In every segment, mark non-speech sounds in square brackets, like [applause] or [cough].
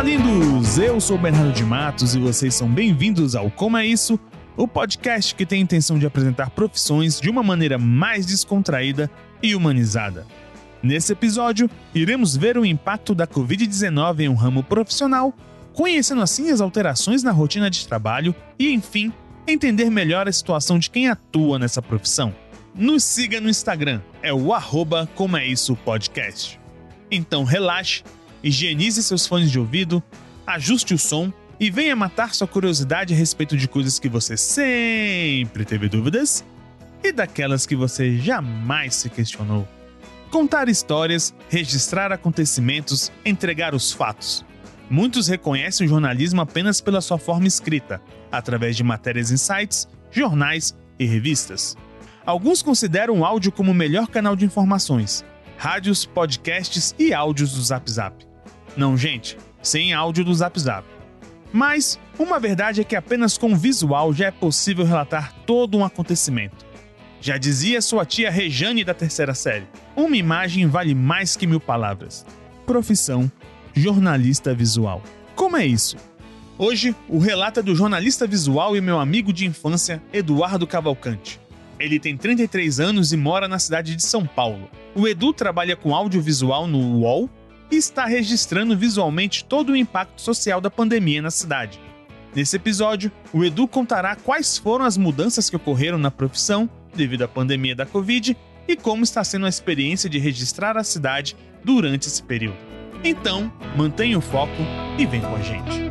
Olá, lindos! Eu sou Bernardo de Matos e vocês são bem-vindos ao Como é Isso, o podcast que tem a intenção de apresentar profissões de uma maneira mais descontraída e humanizada. Nesse episódio, iremos ver o impacto da Covid-19 em um ramo profissional, conhecendo assim as alterações na rotina de trabalho e, enfim, entender melhor a situação de quem atua nessa profissão. Nos siga no Instagram, é o arroba Como é Isso Podcast. Então relaxe higienize seus fones de ouvido, ajuste o som e venha matar sua curiosidade a respeito de coisas que você sempre teve dúvidas e daquelas que você jamais se questionou. Contar histórias, registrar acontecimentos, entregar os fatos. Muitos reconhecem o jornalismo apenas pela sua forma escrita, através de matérias em sites, jornais e revistas. Alguns consideram o áudio como o melhor canal de informações, rádios, podcasts e áudios do Zap Zap. Não, gente, sem áudio do Zap Zap. Mas uma verdade é que apenas com visual já é possível relatar todo um acontecimento. Já dizia sua tia Rejane da terceira série: uma imagem vale mais que mil palavras. Profissão: jornalista visual. Como é isso? Hoje, o relato é do jornalista visual e meu amigo de infância, Eduardo Cavalcante. Ele tem 33 anos e mora na cidade de São Paulo. O Edu trabalha com audiovisual no UOL está registrando visualmente todo o impacto social da pandemia na cidade. Nesse episódio, o Edu contará quais foram as mudanças que ocorreram na profissão devido à pandemia da Covid e como está sendo a experiência de registrar a cidade durante esse período. Então, mantenha o foco e vem com a gente.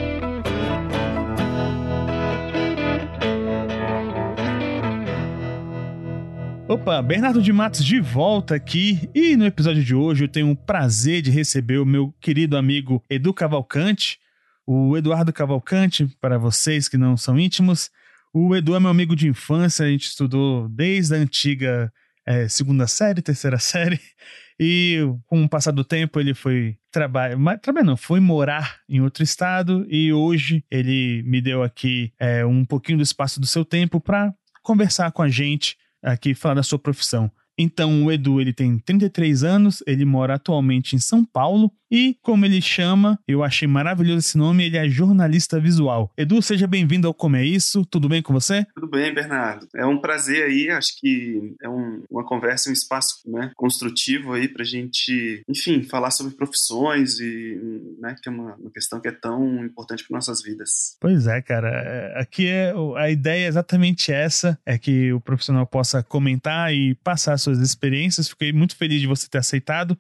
Opa, Bernardo de Matos de volta aqui e no episódio de hoje eu tenho o prazer de receber o meu querido amigo Edu Cavalcante, o Eduardo Cavalcante, para vocês que não são íntimos. O Edu é meu amigo de infância, a gente estudou desde a antiga é, segunda série, terceira [laughs] série, e com o passar do tempo ele foi trabalhar, trabalhar não, foi morar em outro estado e hoje ele me deu aqui é, um pouquinho do espaço do seu tempo para conversar com a gente aqui falar da sua profissão. Então, o Edu, ele tem 33 anos, ele mora atualmente em São Paulo e, como ele chama, eu achei maravilhoso esse nome, ele é jornalista visual. Edu, seja bem-vindo ao Como é Isso, tudo bem com você? Tudo bem, Bernardo. É um prazer aí, acho que é um, uma conversa, um espaço né, construtivo aí pra gente, enfim, falar sobre profissões e, né, que é uma, uma questão que é tão importante para nossas vidas. Pois é, cara. É, aqui é a ideia é exatamente essa, é que o profissional possa comentar e passar suas experiências. Fiquei muito feliz de você ter aceitado.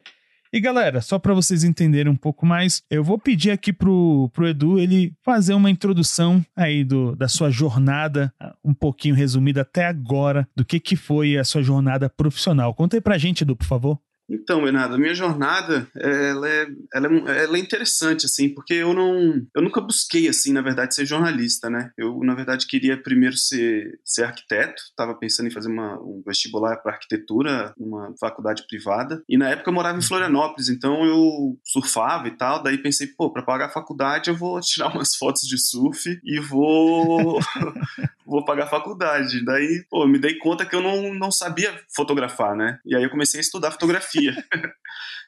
E galera, só para vocês entenderem um pouco mais, eu vou pedir aqui pro, pro Edu ele fazer uma introdução aí do, da sua jornada, um pouquinho resumida até agora, do que, que foi a sua jornada profissional. Conta aí pra gente, Edu, por favor. Então, Bernardo, a minha jornada, ela é, ela, é, ela é interessante, assim, porque eu não, eu nunca busquei, assim, na verdade, ser jornalista, né? Eu, na verdade, queria primeiro ser, ser arquiteto, estava pensando em fazer uma, um vestibular para arquitetura, uma faculdade privada, e na época eu morava em Florianópolis, então eu surfava e tal, daí pensei, pô, para pagar a faculdade eu vou tirar [laughs] umas fotos de surf e vou, [laughs] vou pagar a faculdade. Daí, pô, me dei conta que eu não, não sabia fotografar, né? E aí eu comecei a estudar fotografia fotografia. [laughs]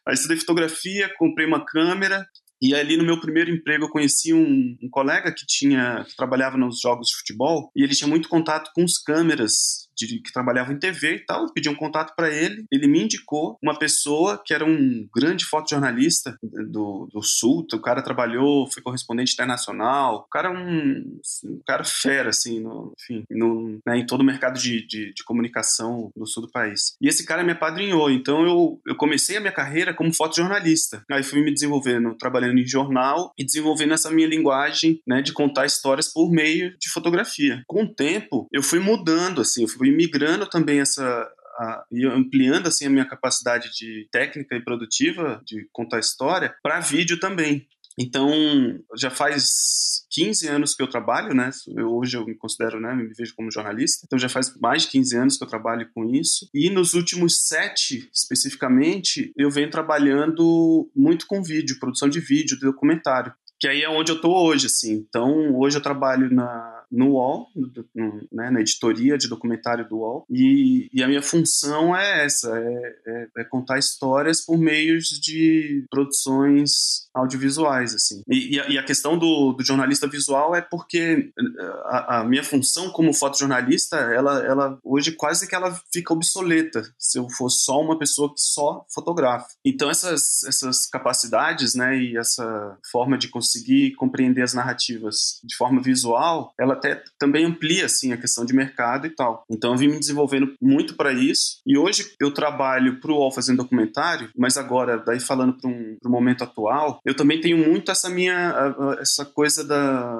Aí estudei fotografia, comprei uma câmera e ali no meu primeiro emprego eu conheci um, um, colega que tinha que trabalhava nos jogos de futebol e ele tinha muito contato com os câmeras de, que trabalhava em TV e tal, pedi um contato para ele, ele me indicou uma pessoa que era um grande fotojornalista do, do Sul, o cara trabalhou, foi correspondente internacional, o cara é um, um cara fera, assim, no, enfim, no, né, em todo o mercado de, de, de, comunicação do sul do país. E esse cara me apadrinhou, então eu, eu comecei a minha carreira como fotojornalista. Aí fui me desenvolvendo, trabalhando em jornal e desenvolvendo essa minha linguagem, né, de contar histórias por meio de fotografia. Com o tempo, eu fui mudando, assim, eu fui migrando também essa e ampliando assim a minha capacidade de técnica e produtiva de contar história para vídeo também. Então, já faz 15 anos que eu trabalho, né? Eu, hoje eu me considero, né? Me vejo como jornalista. Então, já faz mais de 15 anos que eu trabalho com isso. E nos últimos sete, especificamente, eu venho trabalhando muito com vídeo, produção de vídeo, de documentário. Que aí é onde eu tô hoje, assim. Então, hoje eu trabalho na no UOL, no, né, na editoria de documentário do UOL, e, e a minha função é essa, é, é, é, contar histórias por meios de produções audiovisuais, assim. E, e, a, e a, questão do, do, jornalista visual é porque a, a, minha função como fotojornalista, ela, ela hoje quase que ela fica obsoleta se eu for só uma pessoa que só fotografa. Então essas, essas capacidades, né, e essa forma de conseguir compreender as narrativas de forma visual, ela até também amplia assim a questão de mercado e tal. Então eu vim me desenvolvendo muito para isso e hoje eu trabalho para o UOL fazendo documentário, mas agora daí falando para um pro momento atual, eu também tenho muito essa minha essa coisa da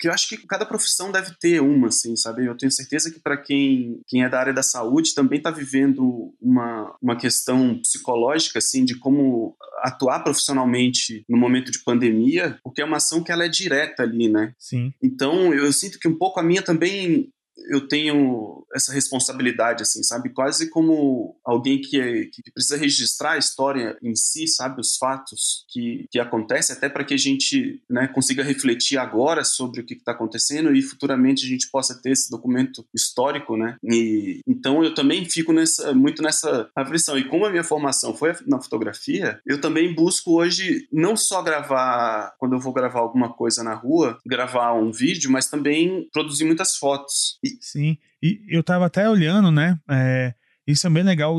que eu acho que cada profissão deve ter uma assim, sabe? Eu tenho certeza que para quem quem é da área da saúde também está vivendo uma uma questão psicológica assim de como atuar profissionalmente no momento de pandemia, porque é uma ação que ela é direta ali, né? Sim. Então, eu sinto que um pouco a minha também eu tenho essa responsabilidade, assim, sabe? Quase como alguém que, é, que precisa registrar a história em si, sabe? Os fatos que, que acontecem, até para que a gente né, consiga refletir agora sobre o que está acontecendo e futuramente a gente possa ter esse documento histórico, né? E, então eu também fico nessa, muito nessa aflição. E como a minha formação foi na fotografia, eu também busco hoje não só gravar, quando eu vou gravar alguma coisa na rua, gravar um vídeo, mas também produzir muitas fotos. E... Sim, e eu tava até olhando, né? É, isso é bem legal,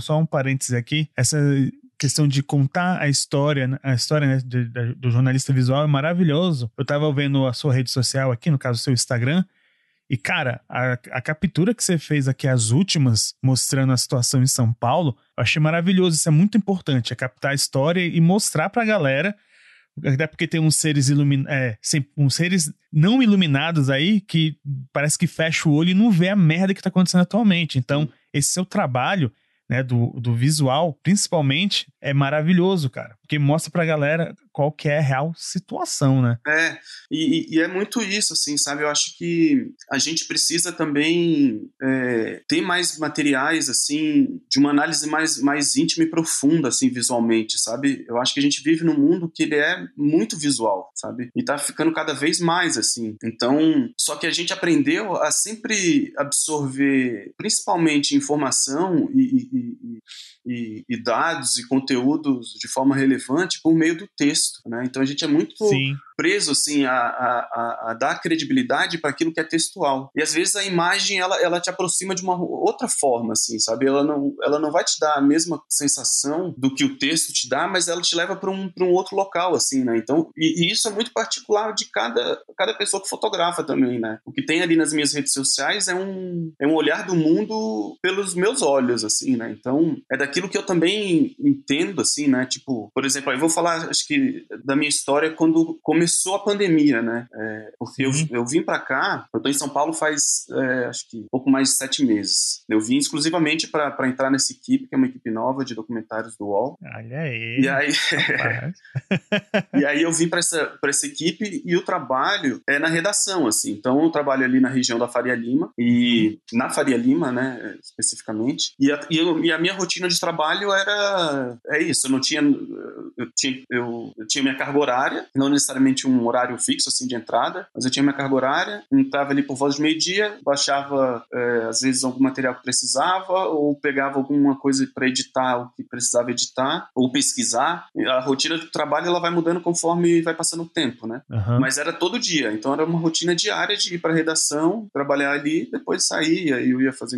só um parênteses aqui, essa questão de contar a história, né, a história né, de, do jornalista visual é maravilhoso. Eu tava vendo a sua rede social aqui, no caso, o seu Instagram, e, cara, a, a, captura que você fez aqui, as últimas, mostrando a situação em São Paulo, eu achei maravilhoso. Isso é muito importante, é captar a história e mostrar pra galera até porque tem uns seres iluminados, é, uns seres não iluminados aí que parece que fecha o olho e não vê a merda que tá acontecendo atualmente. Então, esse seu trabalho, né, do, do visual, principalmente, é maravilhoso, cara. Porque mostra pra galera qual que é a real situação, né? É, e, e, é muito isso, assim, sabe? Eu acho que a gente precisa também é, ter mais materiais, assim, de uma análise mais, mais íntima e profunda, assim, visualmente, sabe? Eu acho que a gente vive num mundo que ele é muito visual, sabe? E tá ficando cada vez mais, assim. Então, só que a gente aprendeu a sempre absorver, principalmente informação e, e, e, e dados e conteúdos de forma relevante por meio do texto, né? Então a gente é muito Sim preso assim a, a, a dar credibilidade para aquilo que é textual. E às vezes a imagem ela, ela te aproxima de uma outra forma, assim, sabe? Ela não, ela não vai te dar a mesma sensação do que o texto te dá, mas ela te leva para um, um outro local, assim, né? Então, e, e, isso é muito particular de cada, cada pessoa que fotografa também, né? O que tem ali nas minhas redes sociais é um, é um olhar do mundo pelos meus olhos, assim, né? Então, é daquilo que eu também entendo, assim, né? Tipo, por exemplo, eu vou falar, acho que, da minha história quando comecei começou a pandemia, né? É, porque eu, eu vim para cá, eu tô em São Paulo faz, é, acho que pouco mais de sete meses. Eu vim exclusivamente para entrar nessa equipe, que é uma equipe nova de documentários do UOL. Olha aí. E aí, [laughs] e aí eu vim para essa, pra essa equipe e o trabalho é na redação, assim. Então eu trabalho ali na região da Faria Lima, e na Faria Lima, né, especificamente. E a, e, eu, e a minha rotina de trabalho era. É isso, eu não tinha. Eu tinha, eu, eu tinha minha carga horária, não necessariamente um horário fixo assim de entrada, mas eu tinha minha carga horária, entrava ali por volta de meio-dia, baixava é, às vezes algum material que precisava, ou pegava alguma coisa para editar o que precisava editar, ou pesquisar. A rotina do trabalho ela vai mudando conforme vai passando o tempo, né? Uhum. Mas era todo dia, então era uma rotina diária de ir para redação, trabalhar ali, depois sair, aí eu ia fazer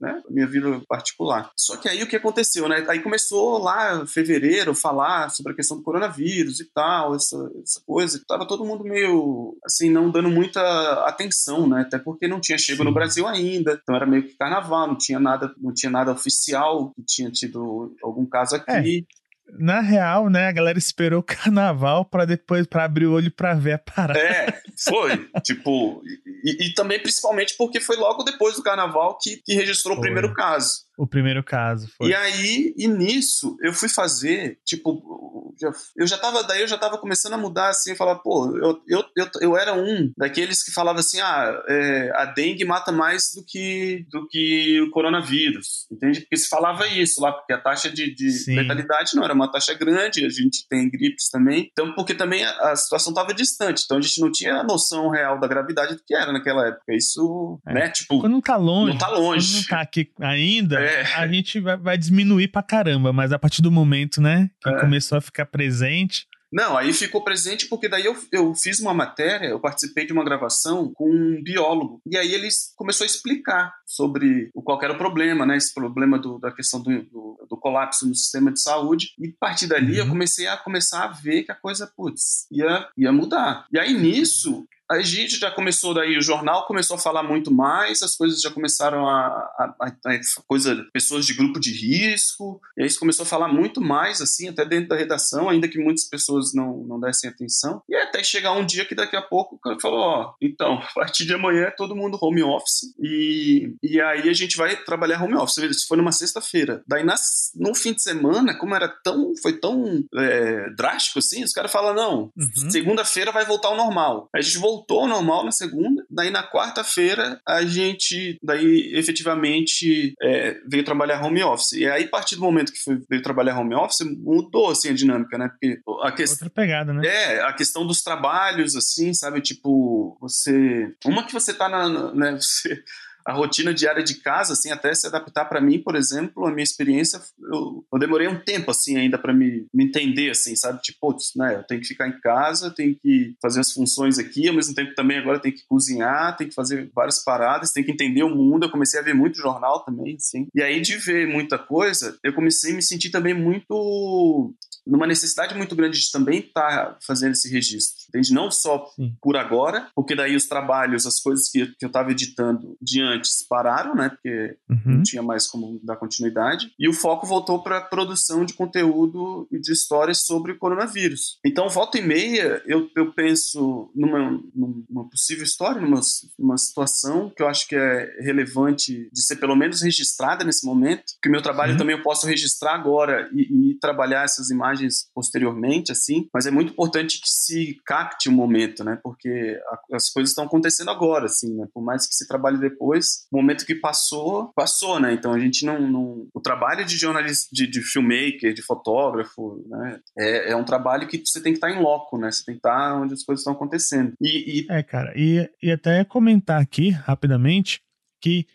né, minha vida particular. Só que aí o que aconteceu, né? Aí começou lá fevereiro falar sobre a questão do coronavírus e tal, essa, essa coisa, tava todo mundo meio, assim, não dando muita atenção, né? Até porque não tinha chego Sim. no Brasil ainda, então era meio que carnaval, não tinha nada, não tinha nada oficial que tinha tido algum caso aqui. É na real, né, a galera esperou o carnaval para depois para abrir o olho para ver a parada. É, foi. tipo, e, e, também principalmente porque foi logo depois do carnaval que, que registrou foi. o primeiro caso. O primeiro caso, foi. E aí, e nisso, eu fui fazer, tipo, eu já tava, daí eu já tava começando a mudar assim, falar, pô, eu, eu, eu, eu era um daqueles que falava assim, ah, é, a dengue mata mais do que, do que o coronavírus, entende? Porque se falava isso lá, porque a taxa de, de letalidade não era uma taxa grande, a gente tem gripes também, então porque também a, a situação tava distante, então a gente não tinha a noção real da gravidade do que era naquela época, isso, é. né, tipo... Quando não tá longe, não tá longe. Quando não tá aqui ainda, é. A gente vai, vai diminuir pra caramba, mas a partir do momento, né, que é. começou a ficar presente, não, aí ficou presente porque daí eu, eu fiz uma matéria, eu participei de uma gravação com um biólogo. E aí ele começou a explicar sobre qual era o problema, né? Esse problema do, da questão do, do, do, colapso no sistema de saúde. E a partir dali uhum. eu comecei a começar a ver que a coisa, putz, ia, ia mudar. E aí nisso, a gente já começou daí, o jornal começou a falar muito mais, as coisas já começaram a, a, a, a coisa, pessoas de grupo de risco, e aí começou a falar muito mais, assim, até dentro da redação, ainda que muitas pessoas não, não dessem atenção, e até chegar um dia que daqui a pouco o cara falou, ó, então, [laughs] a partir de amanhã é todo mundo home office, e, e aí a gente vai trabalhar home office, isso foi numa sexta-feira, daí nas, no fim de semana, como era tão, foi tão é, drástico assim, os caras falam, não, uhum. segunda-feira vai voltar ao normal, a gente voltou voltou ao normal na segunda. Daí na quarta-feira a gente, daí efetivamente é, veio trabalhar home office. E aí a partir do momento que foi, veio trabalhar home office mudou assim a dinâmica, né? Porque a questão outra pegada, né? É a questão dos trabalhos assim, sabe? Tipo você, uma que você tá na, né? [laughs] Você a rotina diária de casa, assim, até se adaptar para mim, por exemplo, a minha experiência, eu, eu demorei um tempo, assim, ainda para me, me entender, assim, sabe? Tipo, né, eu tenho que ficar em casa, tenho que fazer as funções aqui, ao mesmo tempo também agora tenho que cozinhar, tenho que fazer várias paradas, tenho que entender o mundo. Eu comecei a ver muito jornal também, assim. E aí, de ver muita coisa, eu comecei a me sentir também muito numa necessidade muito grande de também estar tá fazendo esse registro, entende? Não só Sim. por agora, porque daí os trabalhos, as coisas que, que eu estava editando de antes pararam, né? Porque uhum. não tinha mais como dar continuidade. E o foco voltou para a produção de conteúdo e de histórias sobre o coronavírus. Então, volta e meia, eu, eu penso numa, numa possível história, numa, numa situação que eu acho que é relevante de ser pelo menos registrada nesse momento, que o meu trabalho Sim. também eu posso registrar agora e, e trabalhar essas imagens imagens posteriormente, assim, mas é muito importante que se capte o momento, né? Porque a, as coisas estão acontecendo agora, assim, né? Por mais que se trabalhe depois, o momento que passou, passou, né? Então a gente não. não... O trabalho de jornalista, de, de filmmaker, de fotógrafo, né? É, é, um trabalho que você tem que estar em loco, né? Você tem que estar onde as coisas estão acontecendo. E, e... É, cara, e, e até comentar aqui rapidamente que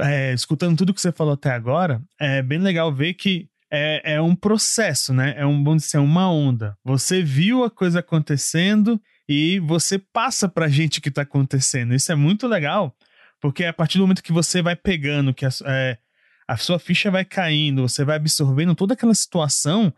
é, escutando tudo que você falou até agora, é bem legal ver que é, é um processo, né? É um, vamos dizer, uma onda. Você viu a coisa acontecendo e você passa pra gente o que tá acontecendo. Isso é muito legal, porque a partir do momento que você vai pegando, que a, é, a sua ficha vai caindo, você vai absorvendo toda aquela situação,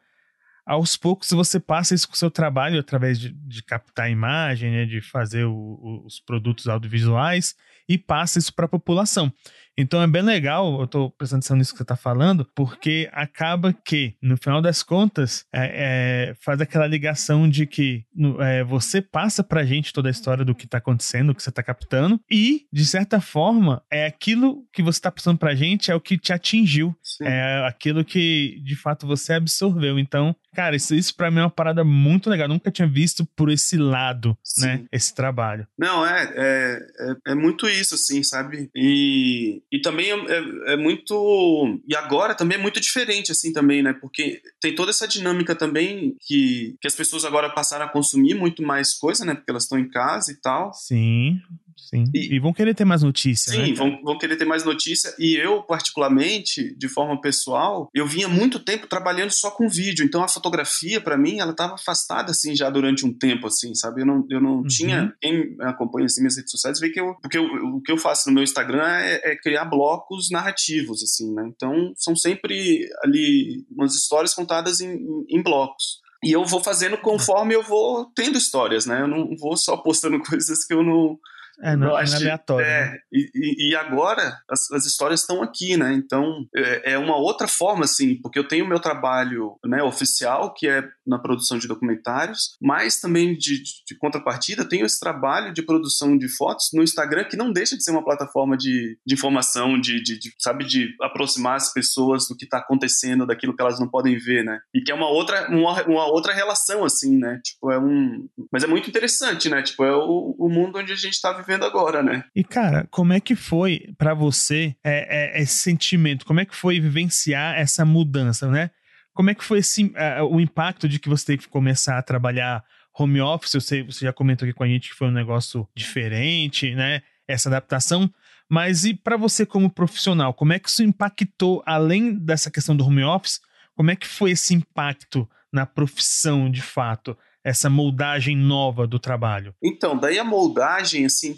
aos poucos você passa isso com o seu trabalho através de, de captar a imagem, né, de fazer o, o, os produtos audiovisuais e passa isso para a população. Então é bem legal, eu estou prestando atenção nisso que você está falando, porque acaba que, no final das contas, é, é, faz aquela ligação de que é, você passa pra gente toda a história do que está acontecendo, o que você está captando, e, de certa forma, é aquilo que você está passando pra gente é o que te atingiu. Sim. É aquilo que, de fato, você absorveu. Então, Cara, isso, isso pra mim é uma parada muito legal. nunca tinha visto por esse lado, Sim. né? Esse trabalho. Não, é, é, é, é, muito isso, assim, sabe? E, e também é, é, é, muito. E agora também é muito diferente, assim, também, né? Porque tem toda essa dinâmica também que, que as pessoas agora passaram a consumir muito mais coisa, né? Porque elas estão em casa e tal. Sim. Sim. E, e, vão querer ter mais notícia. Sim, né? vão, vão querer ter mais notícia. E eu, particularmente, de forma pessoal, eu vinha muito tempo trabalhando só com vídeo. Então a fotografia, para mim, ela estava afastada, assim, já durante um tempo, assim, sabe? Eu não, eu não uhum. tinha. Quem acompanha assim, minhas redes sociais vê que eu. Porque eu, o que eu faço no meu Instagram é, é, criar blocos narrativos, assim, né? Então são sempre ali umas histórias contadas em, em, em blocos. E eu vou fazendo conforme eu vou tendo histórias, né? Eu não vou só postando [laughs] coisas que eu não É, não, não é aleatório. É, né? e, e, agora as, as histórias estão aqui, né? Então é, é, uma outra forma, assim, porque eu tenho meu trabalho né, oficial, que é na produção de documentários, mas também de, de, de contrapartida, tenho esse trabalho de produção de fotos no Instagram, que não deixa de ser uma plataforma de, de informação, de, de, de sabe, de aproximar as pessoas do que está acontecendo, daquilo que elas não podem ver, né? E que é uma outra, uma, uma outra relação, assim, né? Tipo, é um. Mas é muito interessante, né? Tipo, é o, o mundo onde a gente está vivendo agora, né? E, cara, como é que foi para você é, é, esse sentimento? Como é que foi vivenciar essa mudança, né? Como é que foi esse, uh, o impacto de que você teve que começar a trabalhar home office? Eu sei, você já comentou aqui com a gente que foi um negócio diferente, né? Essa adaptação. Mas e para você como profissional, como é que isso impactou, além dessa questão do home office, como é que foi esse impacto na profissão de fato? Essa moldagem nova do trabalho? Então, daí a moldagem, assim,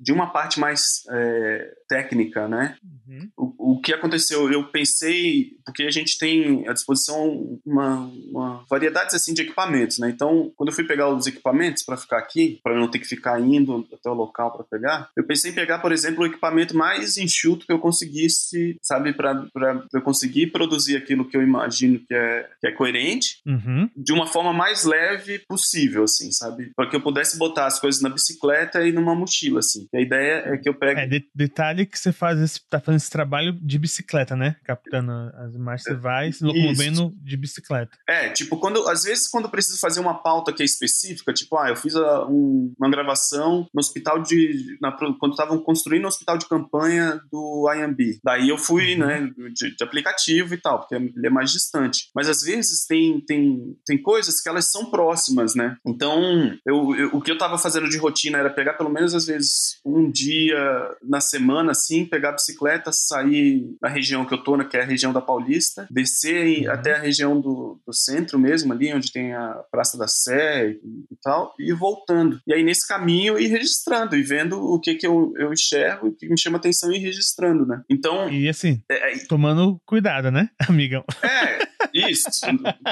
de uma parte mais é, técnica, né? Uhum. O, o, que aconteceu? Eu pensei, porque a gente tem à disposição uma, uma variedade assim de equipamentos, né? Então, quando eu fui pegar os equipamentos para ficar aqui, para não ter que ficar indo até o local para pegar, eu pensei em pegar, por exemplo, o equipamento mais enxuto que eu conseguisse, sabe, para eu conseguir produzir aquilo que eu imagino que é, que é coerente, uhum. de uma forma mais leve leve possível, assim, sabe? Para que eu pudesse botar as coisas na bicicleta e numa mochila, assim. E a ideia é que eu pegue. É, de, detalhe que você faz esse, tá fazendo esse trabalho de bicicleta, né? Captando as imagens, você vai se locomovendo de bicicleta. É, tipo, quando, às vezes, quando eu preciso fazer uma pauta que é específica, tipo, ah, eu fiz a, um, uma gravação no hospital de. Na, quando estavam construindo o hospital de campanha do IMB. Daí eu fui, uhum. né, de, de, aplicativo e tal, porque ele é mais distante. Mas às vezes tem, tem, tem coisas que elas são próximas próximas, né? Então, eu, eu, o que eu estava fazendo de rotina era pegar pelo menos, às vezes, um dia na semana, assim, pegar a bicicleta, sair na região que eu tô, né, que é a região da Paulista, descer uhum. até a região do, do, centro mesmo, ali onde tem a Praça da Sé e, e, tal, e voltando. E aí, nesse caminho, ir registrando e vendo o que, que eu, eu enxergo, o que me chama atenção e ir registrando, né? Então... E assim, é, é, tomando cuidado, né, [laughs] amigão? É, isso.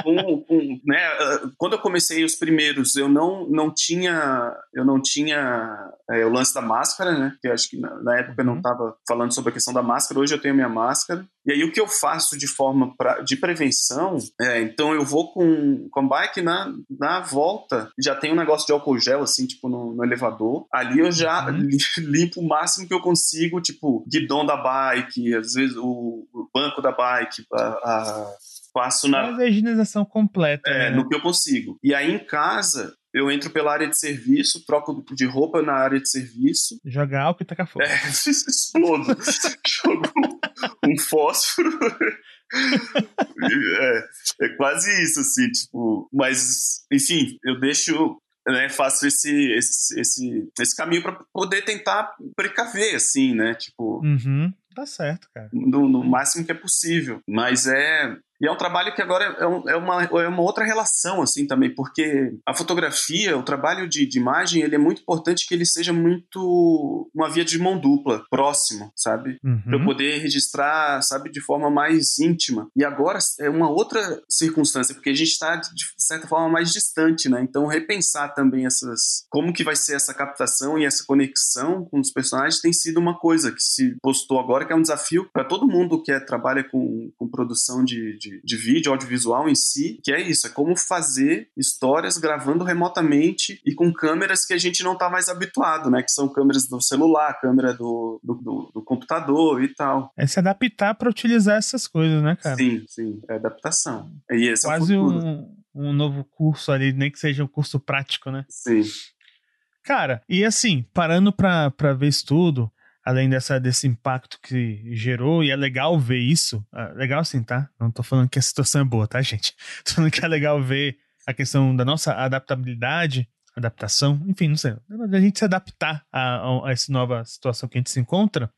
com, com, né, quando eu comecei os primeiros, eu não, não tinha eu não tinha é, o lance da máscara, né? Que acho que na, na época eu não estava uhum. falando sobre a questão da máscara. Hoje eu tenho a minha máscara. E aí o que eu faço de forma pra, de prevenção, é, então eu vou com, com a bike na, na volta, já tem um negócio de álcool gel, assim, tipo no, no elevador. Ali eu já uhum. [laughs] limpo o máximo que eu consigo, tipo, guidão da bike, às vezes o, o banco da bike, a, a passo na. Mas a higienização completa. É, né? no que eu consigo. E aí em casa, eu entro pela área de serviço, troco de roupa na área de serviço. Joga álcool e taca fogo. É, [laughs] explodo. Jogo um fósforo. é, é quase isso, assim, tipo. Mas, enfim, eu deixo né, faço esse, esse, esse, esse caminho para poder tentar precaver, assim, né? Tipo. Uhum, tá certo, cara. No, no máximo que é possível. Mas é. E é um trabalho que agora é, um, é, uma, é uma outra relação, assim, também, porque a fotografia, o trabalho de, de, imagem, ele é muito importante que ele seja muito uma via de mão dupla, próximo, sabe? Uhum. Pra eu poder registrar, sabe, de forma mais íntima. E agora é uma outra circunstância, porque a gente está, de certa forma, mais distante, né? Então, repensar também essas... como que vai ser essa captação e essa conexão com os personagens tem sido uma coisa que se postou agora, que é um desafio para todo mundo que é, trabalha com, com produção de, de de, de vídeo, audiovisual em si, que é isso, é como fazer histórias gravando remotamente e com câmeras que a gente não está mais habituado, né? Que são câmeras do celular, câmera do, do, do, do computador e tal. É se adaptar para utilizar essas coisas, né, cara? Sim, sim, é adaptação. E esse Quase é um, um novo curso ali, nem que seja um curso prático, né? Sim. Cara, e assim, parando pra, pra ver isso tudo, além dessa, desse impacto que gerou, e é legal ver isso. É legal assim, tá? Não tô falando que a situação é boa, tá, gente? [laughs] Tô falando que é legal ver a questão da nossa adaptabilidade, adaptação, enfim, não sei, a gente se adaptar a, a essa nova situação que a gente se encontra.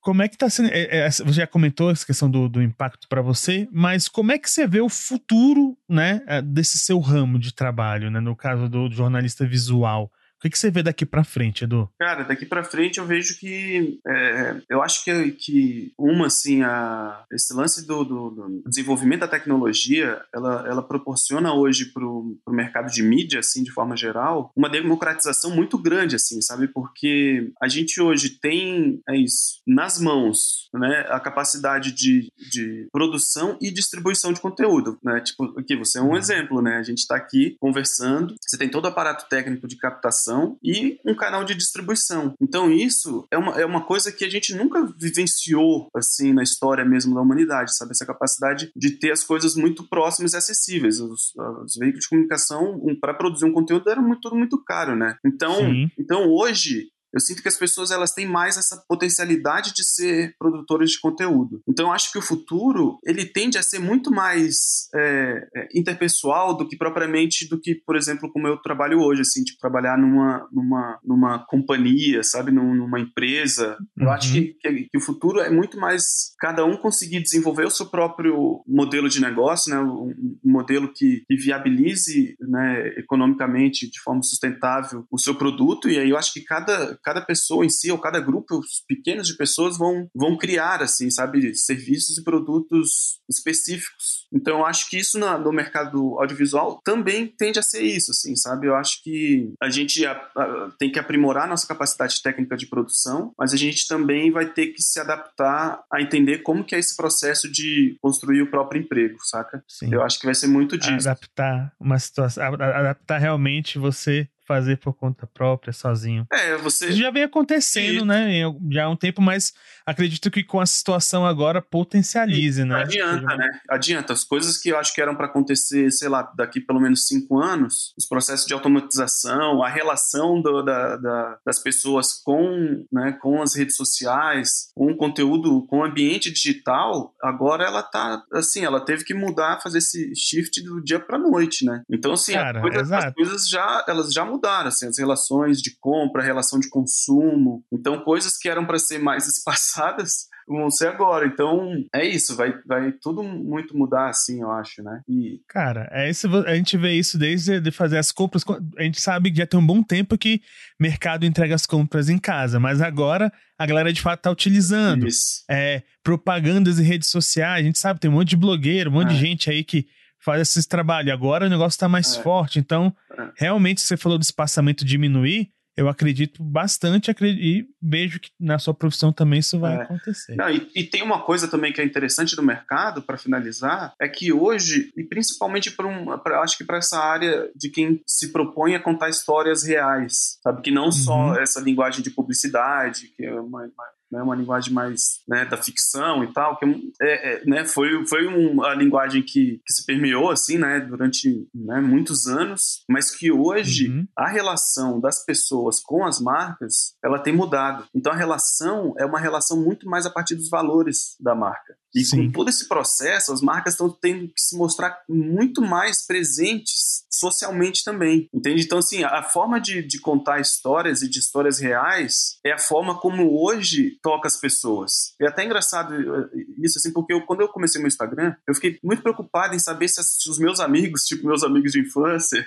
Como é que tá sendo? É, é, você já comentou essa questão do, do impacto para você, mas como é que você vê o futuro, né, é, desse seu ramo de trabalho, né, no caso do jornalista visual? O que, que você vê daqui para frente, Edu? Cara, daqui para frente eu vejo que é, eu acho que, que uma assim a esse lance do, do, do desenvolvimento da tecnologia, ela, ela proporciona hoje para o mercado de mídia, assim, de forma geral, uma democratização muito grande, assim, sabe? Porque a gente hoje tem é isso nas mãos, né? A capacidade de, de produção e distribuição de conteúdo, né? Tipo aqui você é um uhum. exemplo, né? A gente está aqui conversando, você tem todo o aparato técnico de captação e um canal de distribuição. Então isso é uma, é uma coisa que a gente nunca vivenciou assim na história mesmo da humanidade, sabe? Essa capacidade de ter as coisas muito próximas e acessíveis. Os, os veículos de comunicação, um, para produzir um conteúdo, era muito, tudo muito caro, né? Então, então hoje eu sinto que as pessoas elas têm mais essa potencialidade de ser produtoras de conteúdo. Então eu acho que o futuro ele tende a ser muito mais é, é, interpessoal do que propriamente do que, por exemplo, como eu trabalho hoje, assim, tipo trabalhar numa numa numa companhia, sabe, numa empresa. Eu uhum. acho que, que, que, o futuro é muito mais cada um conseguir desenvolver o seu próprio modelo de negócio, né, um, um modelo que, que viabilize, né, economicamente de forma sustentável o seu produto. E aí eu acho que cada cada pessoa em si, ou cada grupo pequeno de pessoas vão, vão criar, assim, sabe, serviços e produtos específicos. Então, eu acho que isso na, no mercado audiovisual também tende a ser isso, assim, sabe? Eu acho que a gente a, a, tem que aprimorar nossa capacidade técnica de produção, mas a gente também vai ter que se adaptar a entender como que é esse processo de construir o próprio emprego, saca? Sim. Eu acho que vai ser muito disso. Adaptar uma situação, adaptar realmente você fazer por conta própria, sozinho. É, você. Já vem acontecendo, e... né? Já há um tempo, mas acredito que com a situação agora potencialize, e né? Adianta, né? Adianta. As coisas que eu acho que eram para acontecer, sei lá, daqui pelo menos cinco anos, os processos de automatização, a relação do, da, da, das pessoas com, né, com as redes sociais, com o conteúdo, com o ambiente digital, agora ela tá, assim, ela teve que mudar, fazer esse shift do dia para noite, né? Então, assim, Cara, coisa, as coisas já, elas já mudaram mudaram, assim, as relações de compra, a relação de consumo. Então, coisas que eram para ser mais [laughs] espaçadas vão ser agora. Então, é isso, vai, vai tudo muito mudar, assim, eu acho, né? E... Cara, é isso, a gente vê isso desde de fazer as compras. A gente sabe que já tem um bom tempo que mercado entrega as compras em casa, mas agora a galera de fato tá utilizando. Isso. É, propagandas em redes sociais, a gente sabe, tem um monte de blogueiro, um monte é. de gente aí que faz esses trabalhos. Agora o negócio está mais é. forte. Então, é. realmente, você falou do espaçamento diminuir. Eu acredito bastante e vejo que na sua profissão também isso vai é. acontecer. Não, e, e, tem uma coisa também que é interessante do mercado, para finalizar, é que hoje, e principalmente para um, pra, acho que para essa área de quem se propõe a contar histórias reais, sabe? Que não uhum. só essa linguagem de publicidade, que é uma, uma né, uma linguagem mais né, da ficção e tal, que é, é, né, foi, foi uma linguagem que, que se permeou assim, né, durante né, muitos anos, mas que hoje uhum. a relação das pessoas com as marcas ela tem mudado. Então a relação é uma relação muito mais a partir dos valores da marca. E Sim. com todo esse processo, as marcas estão tendo que se mostrar muito mais presentes socialmente também, entende? Então, assim, a forma de, de contar histórias e de histórias reais é a forma como hoje toca as pessoas. É até engraçado eh, isso, assim, porque eu, quando eu comecei meu Instagram, eu fiquei muito preocupado em saber se os meus amigos, tipo meus amigos de infância,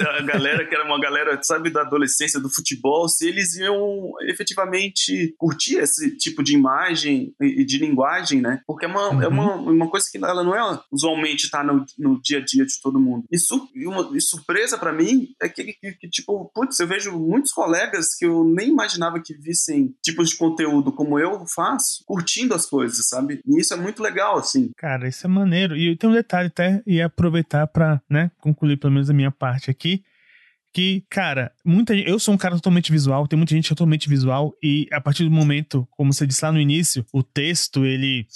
a galera que era uma galera, sabe, da adolescência, do futebol, se eles iam efetivamente curtir esse tipo de imagem e de linguagem, né? Porque é uma, uhum. é uma, uma coisa que ela não é usualmente tá no, no dia a dia de todo mundo. E, su, e uma e surpresa para mim é que, que, que, tipo, putz, eu vejo muitos colegas que eu nem imaginava que vissem tipos de conteúdo como eu faço, curtindo as coisas, sabe? E isso é muito legal, assim. Cara, isso é maneiro. E tem um detalhe até, e aproveitar para, né, concluir pelo menos a minha parte parte aqui. Que, cara, muita eu sou um cara totalmente visual, tem muita gente totalmente visual, e a partir do momento, como você disse lá no início, o texto, ele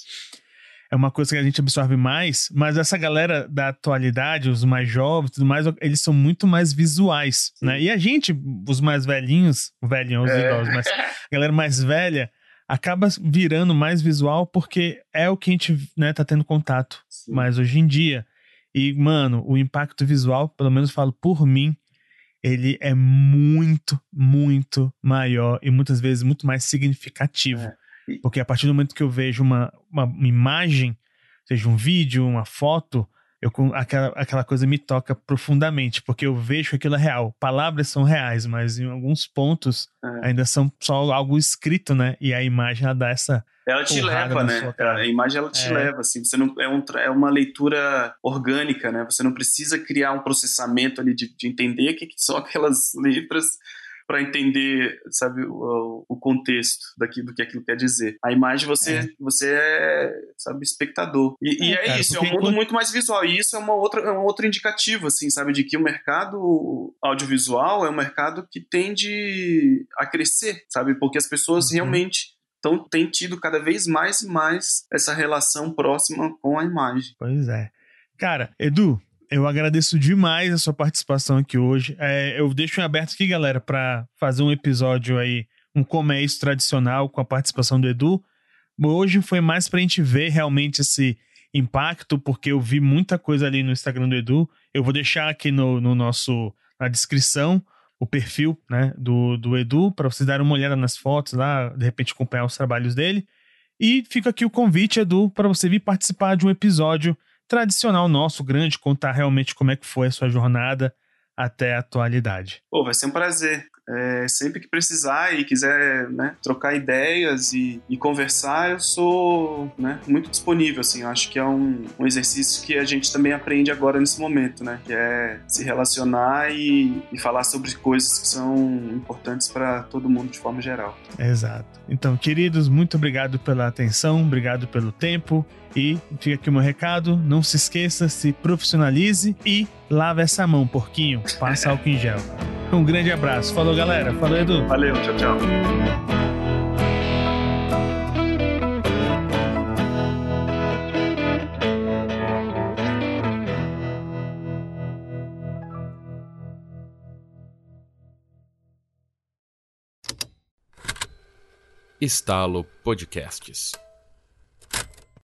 é uma coisa que a gente absorve mais, mas essa galera da atualidade, os mais jovens, tudo mais, eles são muito mais visuais, Sim. né? E a gente, os mais velhinhos, velhinhos, é. idosos, mas [laughs] a galera mais velha acaba virando mais visual porque é o que a gente, né, tá tendo contato Sim. mais hoje em dia. E, mano, o impacto visual, pelo menos falo por mim, ele é muito, muito maior e muitas vezes muito mais significativo. É. Porque a partir do momento que eu vejo uma, uma imagem, seja um vídeo, uma foto, eu, aquela, aquela coisa me toca profundamente, porque eu vejo que aquilo é real. Palavras são reais, mas em alguns pontos é. ainda são só algo escrito, né? E a imagem ela dá essa. Ela te leva, né? A imagem ela te é. leva, assim. Você não, é, um, é uma leitura orgânica, né? Você não precisa criar um processamento ali de, de entender o que, que são aquelas [laughs] letras para entender, sabe, o, o, contexto daquilo do que aquilo quer dizer. A imagem você é. você é, sabe, espectador. E é, e é cara, isso, é um mundo muito mais visual. E isso é uma outra é um outro indicativo, assim, sabe, de que o mercado audiovisual é um mercado que tende a crescer, sabe, porque as pessoas uhum. realmente então tem tido cada vez mais e mais essa relação próxima com a imagem. Pois é. Cara, Edu, eu agradeço demais a sua participação aqui hoje. É, eu deixo em aberto aqui, galera, para fazer um episódio aí, um comércio tradicional com a participação do Edu. Hoje foi mais pra gente ver realmente esse impacto, porque eu vi muita coisa ali no Instagram do Edu. Eu vou deixar aqui no, no nosso na descrição o perfil né, do, do Edu para vocês darem uma olhada nas fotos lá, de repente acompanhar os trabalhos dele. E fica aqui o convite, Edu, para você vir participar de um episódio tradicional nosso, grande, contar realmente como é que foi a sua jornada até a atualidade. Pô, vai ser um prazer. É, sempre que precisar e quiser né, trocar ideias e, e, conversar, eu sou né, muito disponível. Assim, eu acho que é um, um, exercício que a gente também aprende agora nesse momento, né? Que é se relacionar e, e falar sobre coisas que são importantes para todo mundo de forma geral. Exato. Então, queridos, muito obrigado pela atenção, obrigado pelo tempo. E fica aqui o meu recado: não se esqueça, se profissionalize e lave essa mão, porquinho. Passa álcool em gel. Um grande abraço. Falou, galera. Falou, Edu. Valeu, tchau, tchau. Estalo Podcasts.